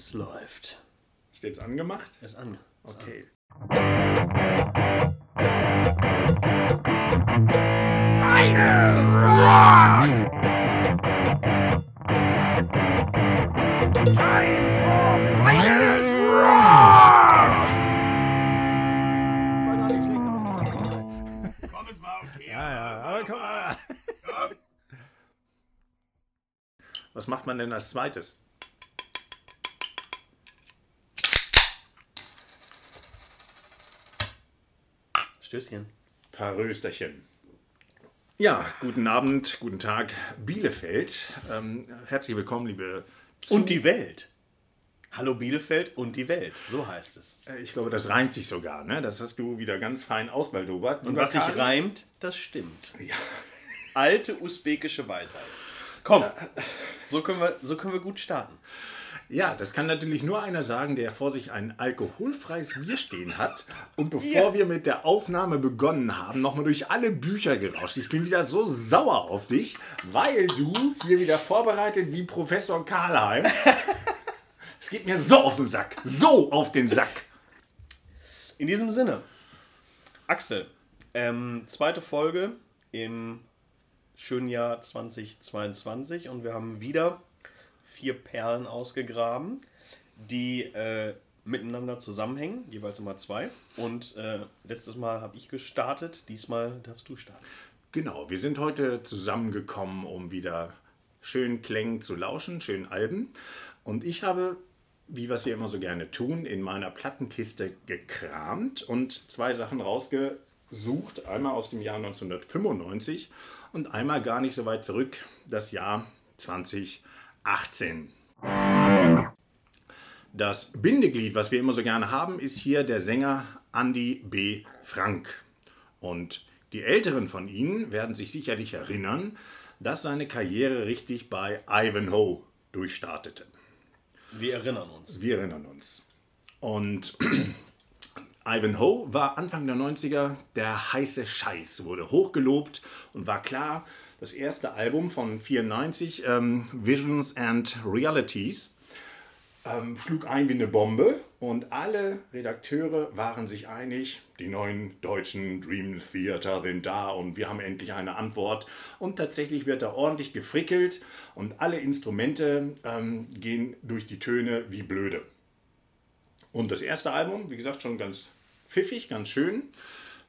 Und es läuft. Ist jetzt angemacht? Ist an. Ist Okay. War gar nicht schlecht, aber ich Komm, es war okay. Ja, ja, aber komm mal. Was macht man denn als zweites? Stößchen. Paar Rösterchen. Ja, guten Abend, guten Tag, Bielefeld. Ähm, herzlich willkommen, liebe. Und die Welt. Hallo Bielefeld und die Welt. So heißt es. Äh, Ich glaube, das reimt sich sogar, ne? Das hast du wieder ganz fein ausbaldobert. Und was sich reimt, das stimmt. Ja. Alte usbekische Weisheit. Komm, so können wir, so können wir gut starten. Ja, das kann natürlich nur einer sagen, der vor sich ein alkoholfreies Bier stehen hat. Und bevor Ja. wir mit der Aufnahme begonnen haben, nochmal durch alle Bücher gerauscht. Ich bin wieder so sauer auf dich, weil du hier wieder vorbereitet wie Professor Karlheim. Es geht mir so auf den Sack. So auf den Sack. In diesem Sinne, Axel, ähm, zweite Folge im schönen Jahr 2022 und wir haben wieder vier Perlen ausgegraben, die äh, miteinander zusammenhängen, jeweils immer zwei. Und äh, letztes Mal habe ich gestartet, diesmal darfst du starten. Genau, wir sind heute zusammengekommen, um wieder schön Klängen zu lauschen, schön Alben. Und ich habe, wie wir es immer so gerne tun, in meiner Plattenkiste gekramt und zwei Sachen rausgesucht. Einmal aus dem Jahr 1995 und einmal gar nicht so weit zurück, das Jahr 2018. Das Bindeglied, was wir immer so gerne haben, ist hier der Sänger Andy B. Frank. Und die Älteren von Ihnen werden sich sicherlich erinnern, dass seine Karriere richtig bei Ivanhoe durchstartete. Wir erinnern uns. Wir erinnern uns. Und Ivanhoe war Anfang der 90er der heiße Scheiß, wurde hochgelobt und war klar, das erste Album von 94, ähm, Visions and Realities, ähm, schlug ein wie eine Bombe und alle Redakteure waren sich einig, die neuen deutschen Dream Theater sind da und wir haben endlich eine Antwort. Und tatsächlich wird da ordentlich gefrickelt und alle Instrumente ähm, gehen durch die Töne wie blöde. Und das erste Album, wie gesagt, schon ganz pfiffig, ganz schön.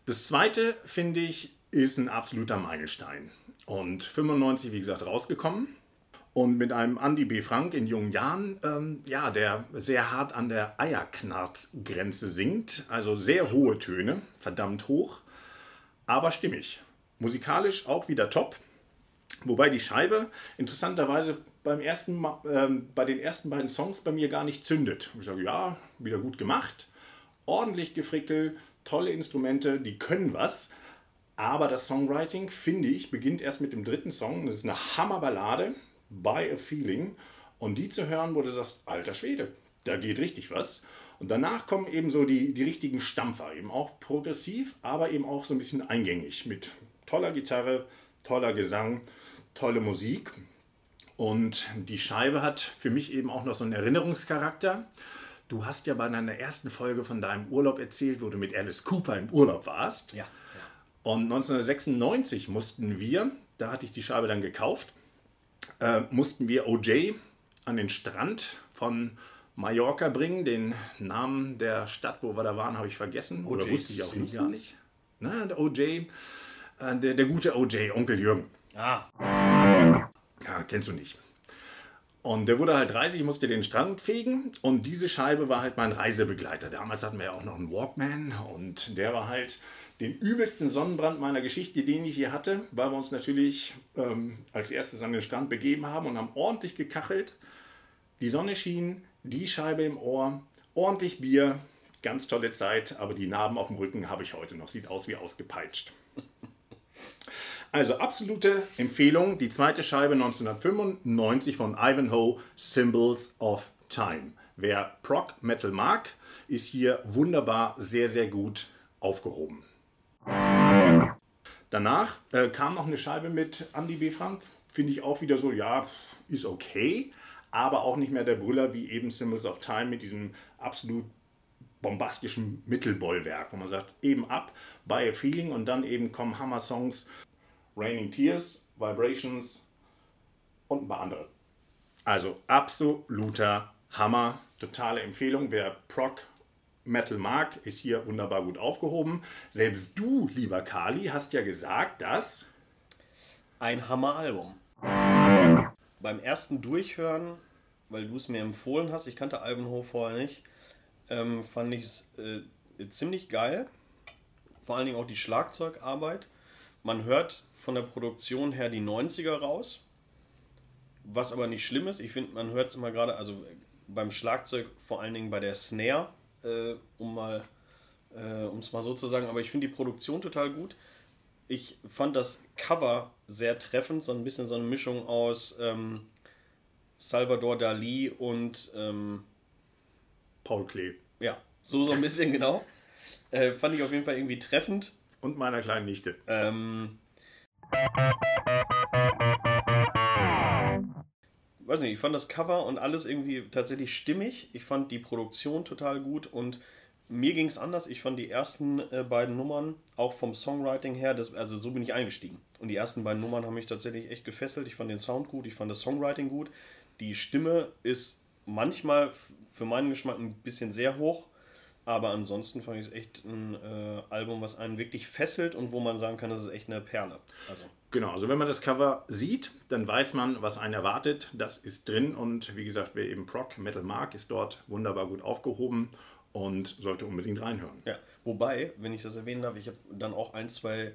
Das zweite, finde ich, ist ein absoluter Meilenstein. Und 95, wie gesagt, rausgekommen. Und mit einem Andy B. Frank in jungen Jahren, ähm, ja, der sehr hart an der Eierknarzgrenze singt. Also sehr hohe Töne, verdammt hoch, aber stimmig. Musikalisch auch wieder top. Wobei die Scheibe interessanterweise beim ersten Ma ähm, bei den ersten beiden Songs bei mir gar nicht zündet. Ich sage, ja, wieder gut gemacht, ordentlich gefrickelt, tolle Instrumente, die können was. Aber das Songwriting, finde ich, beginnt erst mit dem dritten Song. Das ist eine Hammerballade, By a Feeling. Und die zu hören, wo du sagst, alter Schwede, da geht richtig was. Und danach kommen eben so die, die richtigen Stampfer, eben auch progressiv, aber eben auch so ein bisschen eingängig mit toller Gitarre, toller Gesang, tolle Musik. Und die Scheibe hat für mich eben auch noch so einen Erinnerungscharakter. Du hast ja bei deiner ersten Folge von deinem Urlaub erzählt, wo du mit Alice Cooper im Urlaub warst. Ja. Und 1996 mussten wir, da hatte ich die Scheibe dann gekauft, äh, mussten wir OJ an den Strand von Mallorca bringen. Den Namen der Stadt, wo wir da waren, habe ich vergessen. Oder wusste ich auch nicht gar nicht. Na, der OJ, äh, der, der gute OJ, Onkel Jürgen. Ah, Ja, kennst du nicht. Und der wurde halt 30, musste den Strand fegen und diese Scheibe war halt mein Reisebegleiter. Damals hatten wir ja auch noch einen Walkman und der war halt den übelsten Sonnenbrand meiner Geschichte, den ich hier hatte, weil wir uns natürlich ähm, als erstes an den Strand begeben haben und haben ordentlich gekachelt. Die Sonne schien, die Scheibe im Ohr, ordentlich Bier, ganz tolle Zeit, aber die Narben auf dem Rücken habe ich heute noch. Sieht aus wie ausgepeitscht. Also absolute Empfehlung, die zweite Scheibe 1995 von Ivanhoe, Symbols of Time. Wer Prog Metal mag, ist hier wunderbar sehr, sehr gut aufgehoben. Danach äh, kam noch eine Scheibe mit Andy B. Frank. Finde ich auch wieder so, ja, ist okay. aber auch nicht mehr der Brüller wie eben Symbols of Time mit diesem absolut bombastischen Mittelbollwerk, wo man sagt, eben ab, Buy a Feeling und dann eben kommen Hammer-Songs, Raining Tears, Vibrations und ein paar andere. Also absoluter Hammer, totale Empfehlung. Wer Proc Metal mag, ist hier wunderbar gut aufgehoben. Selbst du, lieber Kali, hast ja gesagt, dass ein Hammer-Album. Beim ersten Durchhören, weil du es mir empfohlen hast, ich kannte Ivanhoe vorher nicht, ähm, fand ich es äh, ziemlich geil. Vor allen Dingen auch die Schlagzeugarbeit. Man hört von der Produktion her die 90er raus. Was aber nicht schlimm ist. Ich finde, man hört es immer gerade, also beim Schlagzeug, vor allen Dingen bei der Snare, äh, um mal äh, um es mal so zu sagen, aber ich finde die Produktion total gut. Ich fand das Cover sehr treffend, so ein bisschen so eine Mischung aus ähm, Salvador Dali und ähm, Paul Klee. Ja, so, so ein bisschen genau. Äh, fand ich auf jeden Fall irgendwie treffend. Und meiner kleinen Nichte. Ähm, weiß nicht, ich fand das Cover und alles irgendwie tatsächlich stimmig. Ich fand die Produktion total gut und mir ging es anders. Ich fand die ersten äh, beiden Nummern, auch vom Songwriting her, das, also so bin ich eingestiegen. Und die ersten beiden Nummern haben mich tatsächlich echt gefesselt. Ich fand den Sound gut, ich fand das Songwriting gut. Die Stimme ist manchmal für meinen Geschmack ein bisschen sehr hoch. Aber ansonsten fand ich es echt ein äh, Album, was einen wirklich fesselt und wo man sagen kann, das ist echt eine Perle. Also. Genau, also wenn man das Cover sieht, dann weiß man, was einen erwartet. Das ist drin und wie gesagt, wer eben Proc Metal mag, ist dort wunderbar gut aufgehoben und sollte unbedingt reinhören. Ja, wobei, wenn ich das erwähnen darf, ich habe dann auch ein, zwei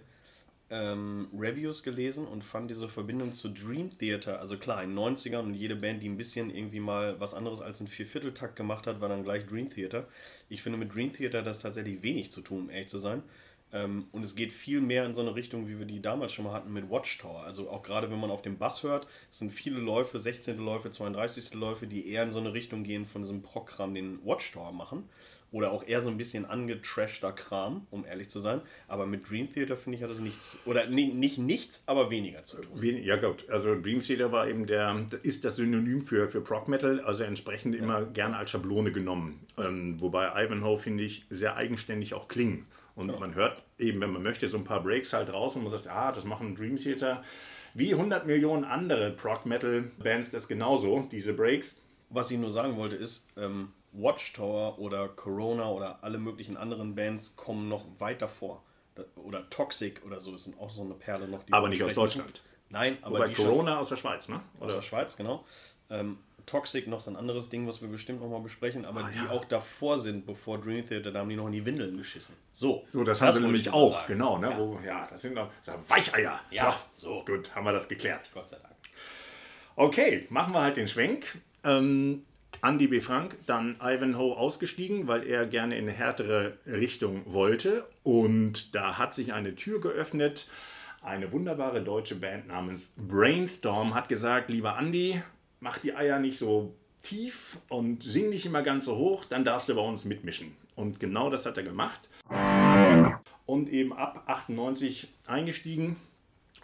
ähm, Reviews gelesen und fand diese Verbindung zu Dream Theater, also klar, in den 90ern und jede Band, die ein bisschen irgendwie mal was anderes als einen Viervierteltakt gemacht hat, war dann gleich Dream Theater. Ich finde mit Dream Theater das tatsächlich wenig zu tun, um ehrlich zu sein. Ähm, und es geht viel mehr in so eine Richtung, wie wir die damals schon mal hatten mit Watchtower. Also auch gerade wenn man auf dem Bass hört, sind viele Läufe, 16. Läufe, 32. Läufe, die eher in so eine Richtung gehen von diesem Programm, den Watchtower machen. Oder auch eher so ein bisschen angetrashter Kram, um ehrlich zu sein. Aber mit Dream Theater finde ich hat das nichts, oder nee, nicht nichts, aber weniger zu tun. Ja gut, also Dream Theater war eben der, ist das Synonym für, für Prog Metal, also entsprechend ja. immer gerne als Schablone genommen. Ähm, wobei Ivanhoe, finde ich, sehr eigenständig auch klingen. Und ja. man hört eben, wenn man möchte, so ein paar Breaks halt raus und man sagt, ah, das machen Dream Theater. Wie 100 Millionen andere Prog-Metal-Bands das genauso, diese Breaks. Was ich nur sagen wollte ist, ähm, Watchtower oder Corona oder alle möglichen anderen Bands kommen noch weiter vor. Oder Toxic oder so ist auch so eine Perle noch. aber nicht aus Deutschland. Nein, aber Wobei Corona aus der Schweiz, ne? Oder? Aus der Schweiz, genau. Ähm, Toxic noch so ein anderes Ding, was wir bestimmt noch mal besprechen, aber ah, die ja. auch davor sind, bevor Dream Theater, da haben die noch in die Windeln geschissen. So, so das, das haben sie nämlich auch, sagen. genau. Ne? Ja. Wo, ja, das sind noch Weicheier. Ja, so. so. Gut, haben wir das geklärt. Gott sei Dank. Okay, machen wir halt den Schwenk. Ähm, Andy B. Frank, dann Ivanhoe ausgestiegen, weil er gerne in eine härtere Richtung wollte. Und da hat sich eine Tür geöffnet. Eine wunderbare deutsche Band namens Brainstorm hat gesagt, lieber Andy, mach die Eier nicht so tief und sing nicht immer ganz so hoch, dann darfst du bei uns mitmischen. Und genau das hat er gemacht. Und eben ab 98 eingestiegen.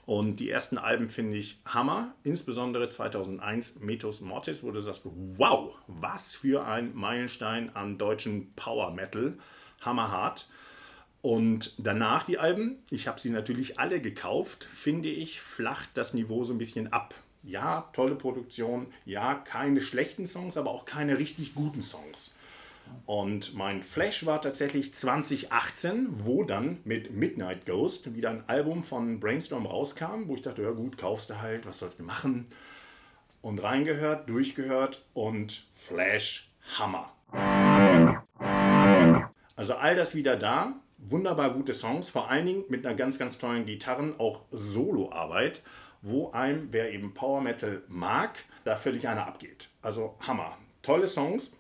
Und die ersten Alben finde ich Hammer, insbesondere 2001 Metos Mortis, wo du sagst, wow, was für ein Meilenstein an deutschen Power Metal, hammerhart. Und danach die Alben, ich habe sie natürlich alle gekauft, finde ich, flacht das Niveau so ein bisschen ab ja, tolle Produktion, ja, keine schlechten Songs, aber auch keine richtig guten Songs. Und mein Flash war tatsächlich 2018, wo dann mit Midnight Ghost wieder ein Album von Brainstorm rauskam, wo ich dachte, ja gut, kaufst du halt, was sollst du machen? Und reingehört, durchgehört und Flash Hammer. Also all das wieder da, wunderbar gute Songs, vor allen Dingen mit einer ganz, ganz tollen Gitarren, auch Soloarbeit wo einem, wer eben Power Metal mag, da völlig einer abgeht. Also Hammer. Tolle Songs,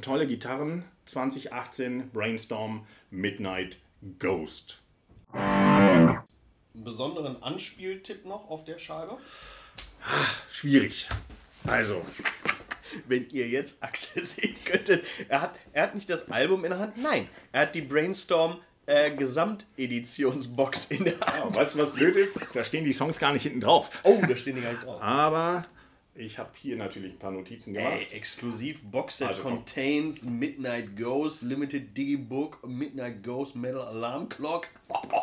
tolle Gitarren. 2018 Brainstorm Midnight Ghost. Einen besonderen Anspieltipp noch auf der Scheibe? Schwierig. Also. Wenn ihr jetzt Axel sehen könntet, er hat, er hat nicht das Album in der Hand, nein, er hat die Brainstorm äh, Gesamteditionsbox in der Hand. Ja, weißt du, was blöd ist? Da stehen die Songs gar nicht hinten drauf. Oh, da stehen die gar nicht drauf. Aber Ich habe hier natürlich ein paar Notizen gemacht. Ey, exklusiv Boxset Also, contains Midnight Ghost, Limited Digibook, Midnight Ghost Metal Alarm Clock,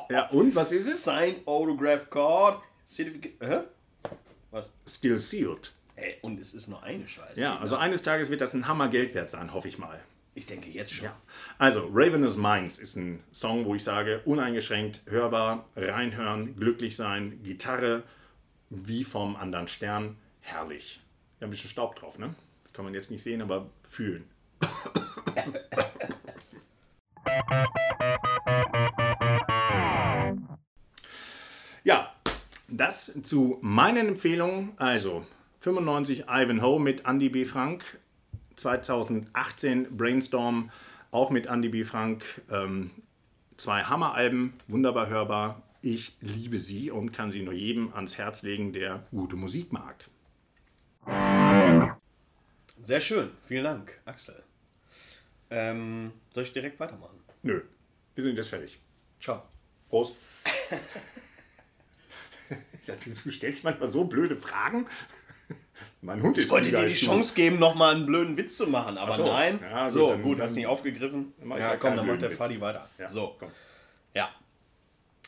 Ja, und was ist es? Signed Autograph Card, Certificate. Hä? Was? Still sealed. Ey, und es ist nur eine Scheiße. Ja, also eines Tages wird das ein Hammer Geld wert sein, hoffe ich mal. Ich denke jetzt schon. Ja. Also, Ravenous Minds ist ein Song, wo ich sage, uneingeschränkt hörbar, reinhören, glücklich sein, Gitarre wie vom anderen Stern, herrlich. Ja, ein bisschen Staub drauf, ne? Kann man jetzt nicht sehen, aber fühlen. Ja, das zu meinen Empfehlungen. Also 95 Ivanhoe mit Andy B. Frank, 2018 Brainstorm auch mit Andy B. Frank. Ähm, zwei Hammeralben, wunderbar hörbar. Ich liebe sie und kann sie nur jedem ans Herz legen, der gute Musik mag. Sehr schön. Vielen Dank, Axel. Ähm, soll ich direkt weitermachen? Nö, wir sind jetzt fertig. Ciao. Prost. du stellst manchmal so blöde Fragen. Mein Hund ist Ich wollte dir die du. Chance geben, nochmal einen blöden Witz zu machen, aber so. nein. Ja, gut, so, dann- gut, dann- hast nicht aufgegriffen. Ja, halt komm, dann macht der Fadi weiter. Ja, so, komm. ja.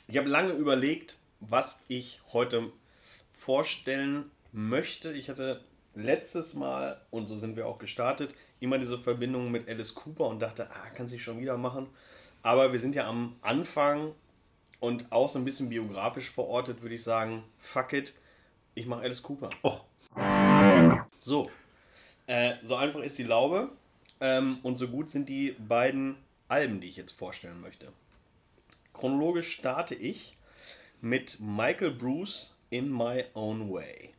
Ich habe lange überlegt, was ich heute vorstellen möchte. Ich hatte letztes Mal, und so sind wir auch gestartet, immer diese Verbindung mit Alice Cooper und dachte, ah, kann sich schon wieder machen. Aber wir sind ja am Anfang und auch so ein bisschen biografisch verortet, würde ich sagen, fuck it, ich mache Alice Cooper. Och, So, äh, so einfach ist die Laube ähm, und so gut sind die beiden Alben, die ich jetzt vorstellen möchte. Chronologisch starte ich mit Michael Bruce in My Own Way.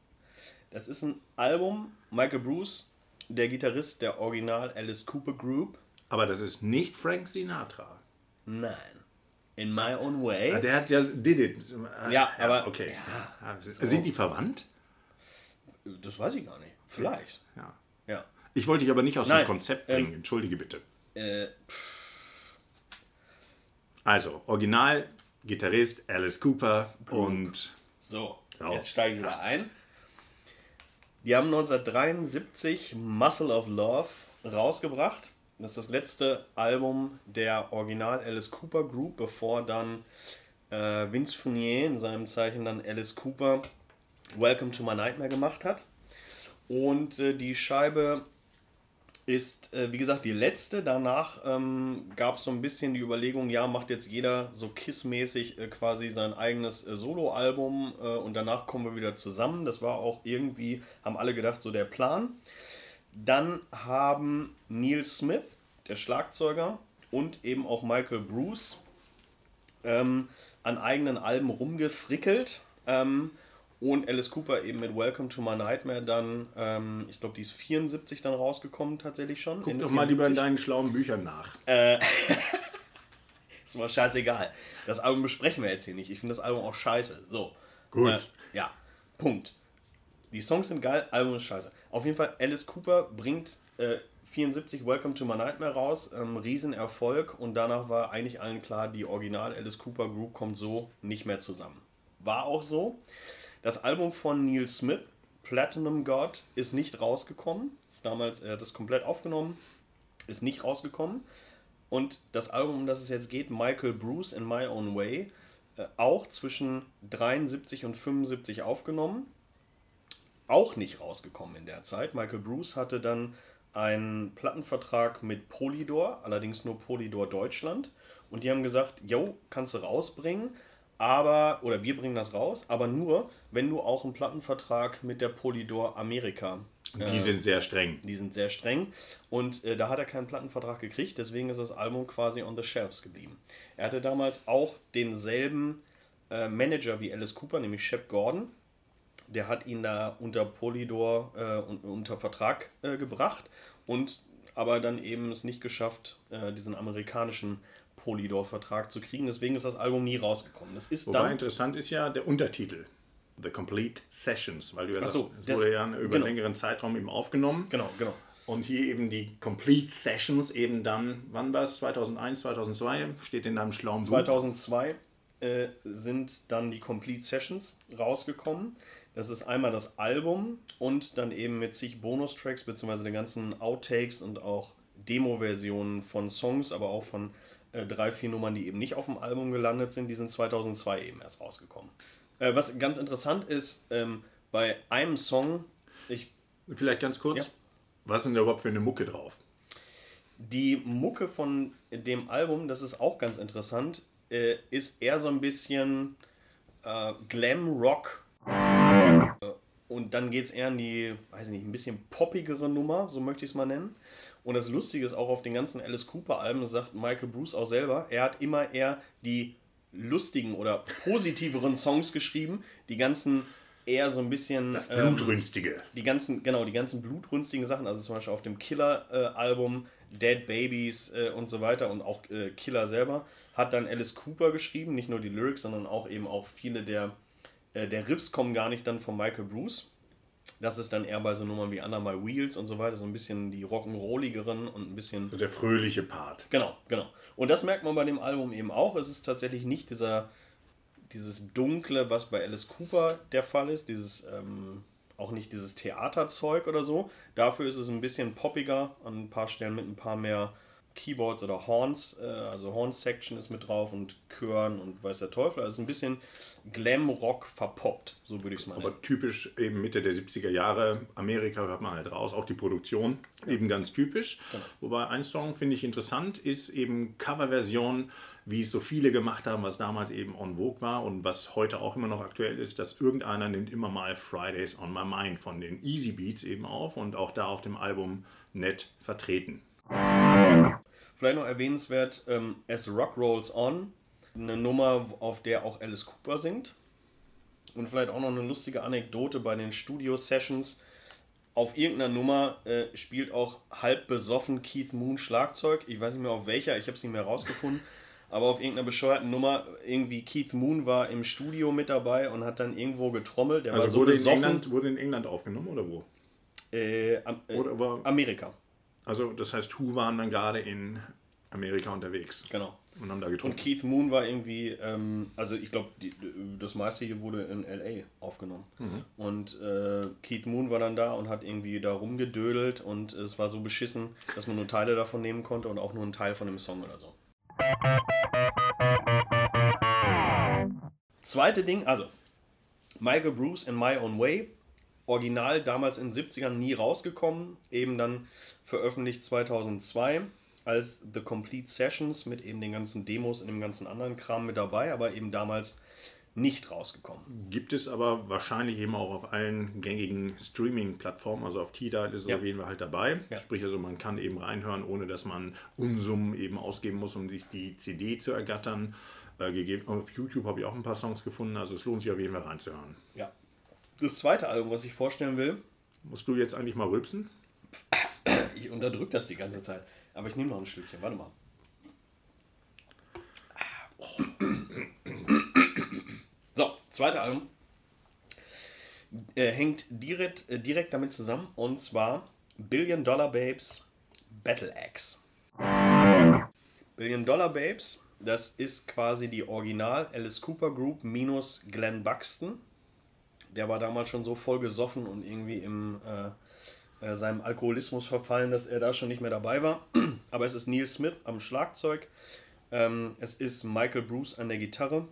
Das ist ein Album, Michael Bruce, der Gitarrist der Original Alice Cooper Group. aber das ist nicht Frank Sinatra. Nein, in My Own Way. Ah, Der hat ja Did It. Ja, aber- Okay. ja, Ah, Sind die verwandt? Das weiß ich gar nicht. Vielleicht. Ja. Ja. Ich wollte dich aber nicht aus Nein, dem Konzept ähm, bringen. Entschuldige bitte. Äh, Also, Original, Gitarrist Alice Cooper und So, jetzt steige ich wieder ein. Die haben 1973 Muscle of Love rausgebracht. Das ist das letzte Album der Original Alice Cooper Group, bevor dann äh, Vince Fournier in seinem Zeichen dann Alice Cooper Welcome to My Nightmare gemacht hat. Und äh, die Scheibe ist, äh, wie gesagt, die letzte. Danach ähm, gab es so ein bisschen die Überlegung, ja, macht jetzt jeder so Kiss-mäßig äh, quasi sein eigenes äh, Soloalbum äh, und danach kommen wir wieder zusammen. Das war auch irgendwie, haben alle gedacht, so der Plan. Dann haben Neil Smith, der Schlagzeuger, und eben auch Michael Bruce ähm, an eigenen Alben rumgefrickelt. Ähm, und Alice Cooper eben mit Welcome to My Nightmare dann, ähm, ich glaube, die ist 74 dann rausgekommen tatsächlich schon. guck doch mal lieber in 74. deinen schlauen Büchern nach. Ist mir scheißegal. Das Album besprechen wir jetzt hier nicht. Ich finde das Album auch scheiße. So. Gut. Äh, ja. Punkt. Die Songs sind geil, Album ist scheiße. Auf jeden Fall, Alice Cooper bringt äh, 74 Welcome to My Nightmare raus. Ähm, Riesenerfolg. Und danach war eigentlich allen klar, die Original Alice Cooper Group kommt so nicht mehr zusammen. War auch so. Das Album von Neil Smith, Platinum God, ist nicht rausgekommen. Ist damals, er hat das komplett aufgenommen, ist nicht rausgekommen. Und das Album, um das es jetzt geht, Michael Bruce in My Own Way, äh, auch zwischen 73 und 75 aufgenommen. Auch nicht rausgekommen in der Zeit. Michael Bruce hatte dann einen Plattenvertrag mit Polydor, allerdings nur Polydor Deutschland. Und die haben gesagt, yo, kannst du rausbringen, aber, oder wir bringen das raus, aber nur, wenn du auch einen Plattenvertrag mit der Polydor Amerika Die sind sehr streng. die sind sehr streng und äh, da hat er keinen Plattenvertrag gekriegt, deswegen ist das Album quasi on the shelves geblieben. Er hatte damals auch denselben äh, Manager wie Alice Cooper, nämlich Shep Gordon. Der hat ihn da unter Polydor äh, un- unter Vertrag äh, gebracht und aber dann eben es nicht geschafft, äh, diesen amerikanischen Polydor-Vertrag zu kriegen. Deswegen ist das Album nie rausgekommen. Das ist Wobei dann interessant ist ja der Untertitel. The Complete Sessions, weil du ja sagst, so, es das- wurde ja über genau. einen längeren Zeitraum eben aufgenommen. genau, genau. Und hier eben die Complete Sessions eben dann, wann war es? 2001, 2002? Steht in deinem schlauen Buch. 2002 äh, sind dann die Complete Sessions rausgekommen. Das ist einmal das Album und dann eben mit zig Bonustracks, beziehungsweise den ganzen Outtakes und auch Demo-Versionen von Songs, aber auch von äh, drei, vier Nummern, die eben nicht auf dem Album gelandet sind. Die sind 2002 eben erst rausgekommen. Äh, was ganz interessant ist, ähm, bei einem Song, ich. Vielleicht ganz kurz, ja. was ist denn da überhaupt für eine Mucke drauf? Die Mucke von dem Album, das ist auch ganz interessant, äh, ist eher so ein bisschen äh, Glam Rock. Und dann geht es eher in die, weiß ich nicht, ein bisschen poppigere Nummer, so möchte ich es mal nennen. Und das Lustige ist auch auf den ganzen Alice Cooper-Alben, sagt Michael Bruce auch selber, er hat immer eher die lustigen oder positiveren Songs geschrieben. Die ganzen eher so ein bisschen. Das Blutrünstige. Ähm, die ganzen, genau, die ganzen blutrünstigen Sachen, also zum Beispiel auf dem Killer-Album äh, Dead Babies äh, und so weiter und auch äh, Killer selber, hat dann Alice Cooper geschrieben, nicht nur die Lyrics, sondern auch eben auch viele der, äh, der Riffs kommen gar nicht dann von Michael Bruce. Das ist dann eher bei so Nummern wie Under My Wheels und so weiter, so ein bisschen die rock'n'rolligeren und ein bisschen. So der fröhliche Part. Genau, genau. Und das merkt man bei dem Album eben auch. Es ist tatsächlich nicht dieser, dieses Dunkle, was bei Alice Cooper der Fall ist, dieses, ähm, auch nicht dieses Theaterzeug oder so. Dafür ist es ein bisschen poppiger, an ein paar Stellen mit ein paar mehr Keyboards oder Horns, äh, also Horn-Section ist mit drauf und Chören und weiß der Teufel. Also ein bisschen Glam-Rock verpoppt, so würde ich es mal nennen. Aber typisch eben Mitte der 70er Jahre, Amerika hört man halt raus, auch die Produktion eben ganz typisch. Genau. Wobei ein Song finde ich interessant ist eben Coverversion, wie es so viele gemacht haben, was damals eben on Vogue war und was heute auch immer noch aktuell ist, dass irgendeiner nimmt immer mal Fridays on My Mind von den Easy Beats eben auf und auch da auf dem Album nett vertreten. Vielleicht noch erwähnenswert, ähm, As Rock Rolls On, eine Nummer, auf der auch Alice Cooper singt. Und vielleicht auch noch eine lustige Anekdote bei den Studio-Sessions. Auf irgendeiner Nummer äh, spielt auch halb besoffen Keith Moon Schlagzeug. Ich weiß nicht mehr auf welcher, ich habe es nicht mehr rausgefunden. Aber auf irgendeiner bescheuerten Nummer, irgendwie Keith Moon war im Studio mit dabei und hat dann irgendwo getrommelt. Der also so wurde, in England, wurde in England aufgenommen oder wo? Äh, am, äh, oder war, Amerika. Also das heißt, Who waren dann gerade in Amerika unterwegs. Genau. Und haben da getrunken. Und Keith Moon war irgendwie, ähm, also ich glaube, das meiste hier wurde in LA aufgenommen. Mhm. Und äh, Keith Moon war dann da und hat irgendwie da rumgedödelt und es war so beschissen, dass man nur Teile davon nehmen konnte und auch nur einen Teil von dem Song oder so. Zweite Ding, also Michael Bruce in My Own Way original damals in den 70ern nie rausgekommen, eben dann veröffentlicht 2002 als The Complete Sessions mit eben den ganzen Demos und dem ganzen anderen Kram mit dabei, aber eben damals nicht rausgekommen. Gibt es aber wahrscheinlich eben auch auf allen gängigen Streaming-Plattformen, also auf Tidal ist es ja. auf jeden Fall halt dabei. Ja. Sprich also, man kann eben reinhören, ohne dass man Unsummen eben ausgeben muss, um sich die CD zu ergattern. Äh, gegeben. Auf YouTube habe ich auch ein paar Songs gefunden, also es lohnt sich auf jeden Fall reinzuhören. Ja, das zweite Album, was ich vorstellen will. Musst du jetzt eigentlich mal rülpsen? Ich unterdrücke das die ganze Zeit. Aber ich nehme noch ein Stückchen. Warte mal. So, zweite Album. Äh, hängt direkt, äh, direkt damit zusammen. Und zwar Billion Dollar Babes Battle Axe. Billion Dollar Babes, das ist quasi die Original Alice Cooper Group minus Glenn Buxton der war damals schon so voll gesoffen und irgendwie im äh, äh, seinem Alkoholismus verfallen, dass er da schon nicht mehr dabei war. Aber es ist Neil Smith am Schlagzeug, ähm, es ist Michael Bruce an der Gitarre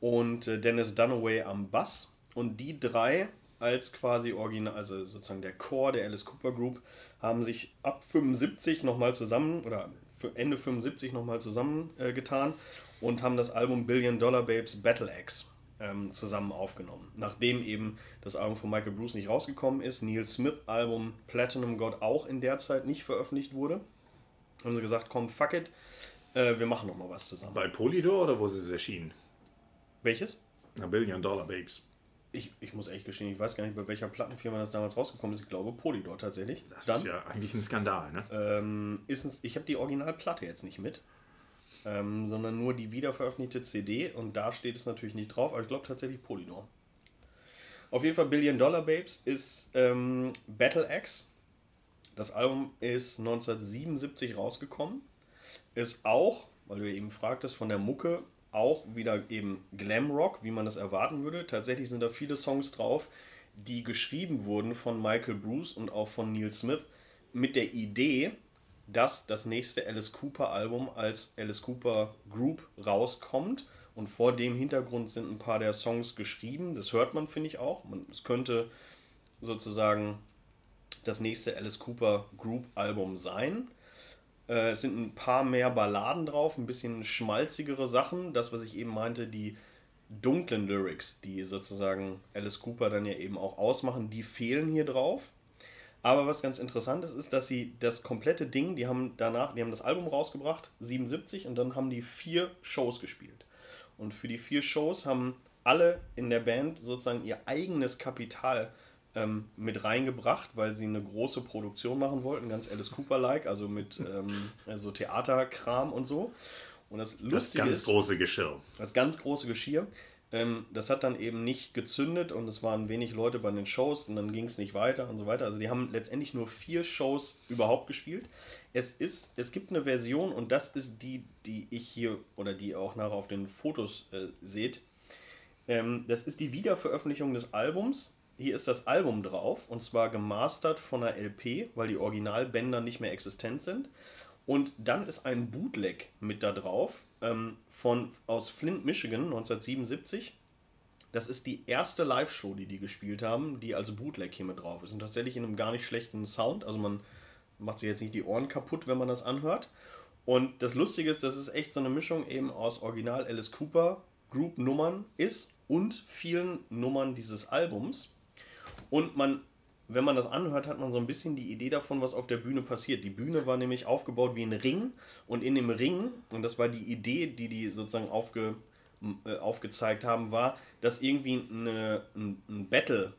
und äh, Dennis Dunaway am Bass. Und die drei als quasi original, also sozusagen der Chor der Alice Cooper Group, haben sich ab 75 nochmal zusammen oder für Ende 75 nochmal zusammengetan äh, und haben das Album Billion Dollar Babes Battle Axe ähm, zusammen aufgenommen. Nachdem eben das Album von Michael Bruce nicht rausgekommen ist, Neil Smith Album Platinum God auch in der Zeit nicht veröffentlicht wurde, haben sie gesagt, komm, fuck it, äh, wir machen noch mal was zusammen. Bei Polydor oder wo ist es erschienen? Welches? A Billion Dollar Babes. Ich, ich muss echt gestehen, ich weiß gar nicht, bei welcher Plattenfirma das damals rausgekommen ist. Ich glaube Polydor tatsächlich. Das Dann, ist ja eigentlich ein Skandal, ne? Ähm, ist ein, ich habe die Originalplatte jetzt nicht mit ähm, sondern nur die wiederveröffentlichte CD und da steht es natürlich nicht drauf, aber ich glaube tatsächlich Polydor. Auf jeden Fall Billion Dollar Babes ist ähm, Battle Axe. Das Album ist 1977 rausgekommen. Ist auch, weil du eben fragtest, von der Mucke auch wieder eben Glamrock, wie man das erwarten würde. Tatsächlich sind da viele Songs drauf, die geschrieben wurden von Michael Bruce und auch von Neil Smith mit der Idee, dass das nächste Alice Cooper Album als Alice Cooper Group rauskommt. Und vor dem Hintergrund sind ein paar der Songs geschrieben. Das hört man, finde ich auch. es könnte sozusagen das nächste Alice Cooper Group Album sein. Äh, es sind ein paar mehr Balladen drauf, ein bisschen schmalzigere Sachen. Das, was ich eben meinte, die dunklen Lyrics, die sozusagen Alice Cooper dann ja eben auch ausmachen, die fehlen hier drauf. Aber was ganz interessant ist, ist, dass sie das komplette Ding, die haben danach, die haben das Album rausgebracht, 77, und dann haben die vier Shows gespielt. Und für die vier Shows haben alle in der Band sozusagen ihr eigenes Kapital ähm, mit reingebracht, weil sie eine große Produktion machen wollten, ganz Alice Cooper-like, also mit ähm, also Theaterkram und so. Und das Lustige Das ganz ist, große Geschirr. das ganz große Geschirr. Ähm, das hat dann eben nicht gezündet und es waren wenig Leute bei den Shows und dann ging es nicht weiter und so weiter. Also die haben letztendlich nur vier Shows überhaupt gespielt. Es ist, es gibt eine Version und das ist die, die ich hier oder die ihr auch nachher auf den Fotos äh, seht. Ähm, das ist die Wiederveröffentlichung des Albums. Hier ist das Album drauf und zwar gemastert von einer LP, weil die Originalbänder nicht mehr existent sind. Und dann ist ein Bootleg mit da drauf ähm, von, aus Flint, Michigan 1977. Das ist die erste Live-Show, die die gespielt haben, die als Bootleg hier mit drauf ist. Und tatsächlich in einem gar nicht schlechten Sound. Also man macht sich jetzt nicht die Ohren kaputt, wenn man das anhört. Und das Lustige ist, dass es echt so eine Mischung eben aus Original Alice Cooper Group Nummern ist und vielen Nummern dieses Albums. Und man wenn man das anhört, hat man so ein bisschen die Idee davon, was auf der Bühne passiert. Die Bühne war nämlich aufgebaut wie ein Ring und in dem Ring, und das war die Idee, die die sozusagen aufge, äh, aufgezeigt haben, war, dass irgendwie eine, ein, ein Battle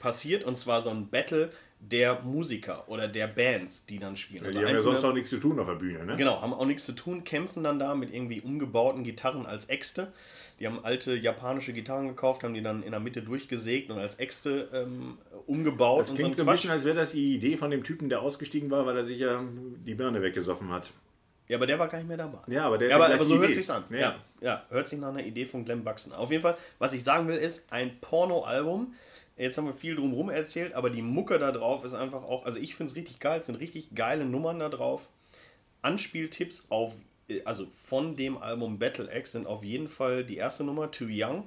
passiert und zwar so ein Battle der Musiker oder der Bands, die dann spielen. Also die haben ja sonst auch nichts zu tun auf der Bühne, ne? Genau, haben auch nichts zu tun, kämpfen dann da mit irgendwie umgebauten Gitarren als Äxte. Die haben alte japanische Gitarren gekauft, haben die dann in der Mitte durchgesägt und als Äxte ähm, umgebaut. Das klingt so ein bisschen, als wäre das die Idee von dem Typen, der ausgestiegen war, weil er sich ja die Birne weggesoffen hat. Ja, aber der war gar nicht mehr dabei. Ja, aber, der ja, aber, aber so hört Idee. sich's an. Ja. Ja. ja, hört sich nach einer Idee von Glenn Buxton. Auf jeden Fall, was ich sagen will, ist ein Porno-Album. Jetzt haben wir viel drumherum erzählt, aber die Mucke da drauf ist einfach auch, also ich finde es richtig geil, es sind richtig geile Nummern da drauf. Anspieltipps auf, also von dem Album Battle X sind auf jeden Fall die erste Nummer, Too Young,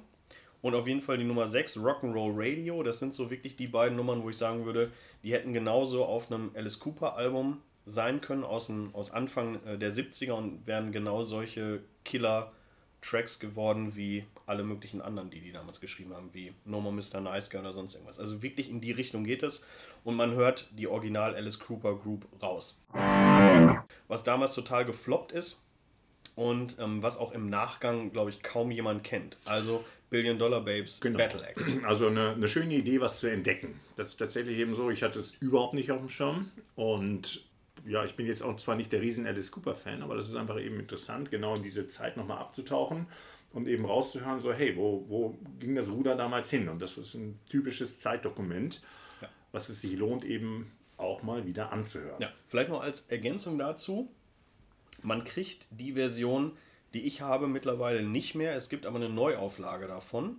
und auf jeden Fall die Nummer 6, Rock'n'Roll Radio. Das sind so wirklich die beiden Nummern, wo ich sagen würde, die hätten genauso auf einem Alice Cooper Album sein können aus, dem, aus Anfang äh, der 70er und wären genau solche Killer-Tracks geworden wie alle möglichen anderen, die die damals geschrieben haben, wie No More Mr. Nice Guy oder sonst irgendwas. Also wirklich in die Richtung geht es und man hört die Original Alice Cooper Group raus. Was damals total gefloppt ist und ähm, was auch im Nachgang, glaube ich, kaum jemand kennt. Also Billion Dollar Babes Genau. Battle Axe. Also eine, eine schöne Idee, was zu entdecken. Das ist tatsächlich eben so. Ich hatte es überhaupt nicht auf dem Schirm. Und ja, ich bin jetzt auch zwar nicht der riesen Alice Cooper-Fan, aber das ist einfach eben interessant, genau in diese Zeit nochmal abzutauchen und eben rauszuhören, so hey, wo, wo ging das Ruder damals hin? Und das ist ein typisches Zeitdokument, Ja. was es sich lohnt, eben auch mal wieder anzuhören. Ja, vielleicht noch als Ergänzung dazu. Man kriegt die Version, die ich habe, mittlerweile nicht mehr. Es gibt aber eine Neuauflage davon.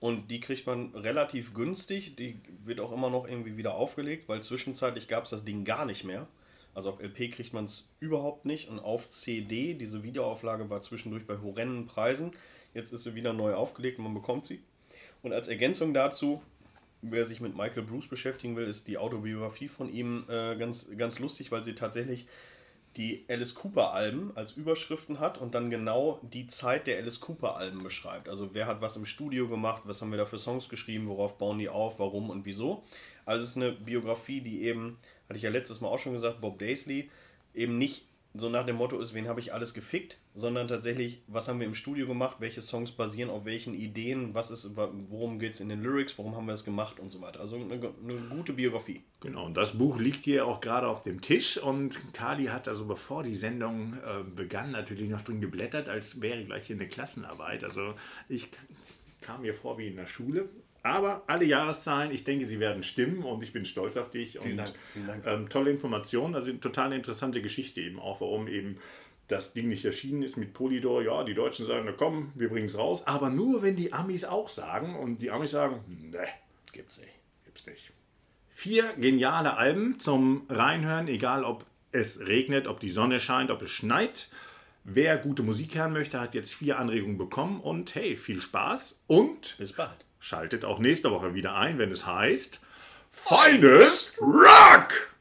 Und die kriegt man relativ günstig. Die wird auch immer noch irgendwie wieder aufgelegt, weil zwischenzeitlich gab es das Ding gar nicht mehr. Also auf LP kriegt man es überhaupt nicht. Und auf CD, diese Wiederauflage war zwischendurch bei horrenden Preisen. Jetzt ist sie wieder neu aufgelegt und man bekommt sie. Und als Ergänzung dazu, wer sich mit Michael Bruce beschäftigen will, ist die Autobiografie von ihm äh, ganz, ganz lustig, weil sie tatsächlich die Alice Cooper Alben als Überschriften hat und dann genau die Zeit der Alice Cooper Alben beschreibt. Also wer hat was im Studio gemacht, was haben wir da für Songs geschrieben, worauf bauen die auf, warum und wieso. Also es ist eine Biografie, die eben, hatte ich ja letztes Mal auch schon gesagt, Bob Daisley, eben nicht so nach dem Motto ist, wen habe ich alles gefickt, sondern tatsächlich, was haben wir im Studio gemacht, welche Songs basieren auf welchen Ideen, was ist, worum geht es in den Lyrics, warum haben wir es gemacht und so weiter. Also eine, eine gute Biografie. Genau, und das Buch liegt hier auch gerade auf dem Tisch und Kali hat also bevor die Sendung äh, begann natürlich noch drin geblättert, als wäre gleich hier eine Klassenarbeit. Also ich kam mir vor wie in der Schule. Aber alle Jahreszahlen, ich denke, sie werden stimmen und ich bin stolz auf dich. Vielen und Dank, vielen Dank. Ähm, tolle Informationen, also eine total interessante Geschichte eben auch, warum eben das Ding nicht erschienen ist mit Polydor, ja, die Deutschen sagen, na komm, wir bringen es raus. Aber nur, wenn die Amis auch sagen. Und die Amis sagen, ne, Gibt's nicht. gibt's nicht. Vier geniale Alben zum Reinhören, egal ob es regnet, ob die Sonne scheint, ob es schneit. Wer gute Musik hören möchte, hat jetzt vier Anregungen bekommen. Und hey, viel Spaß und Bis bald. Schaltet auch nächste Woche wieder ein, wenn es heißt Finest Rock!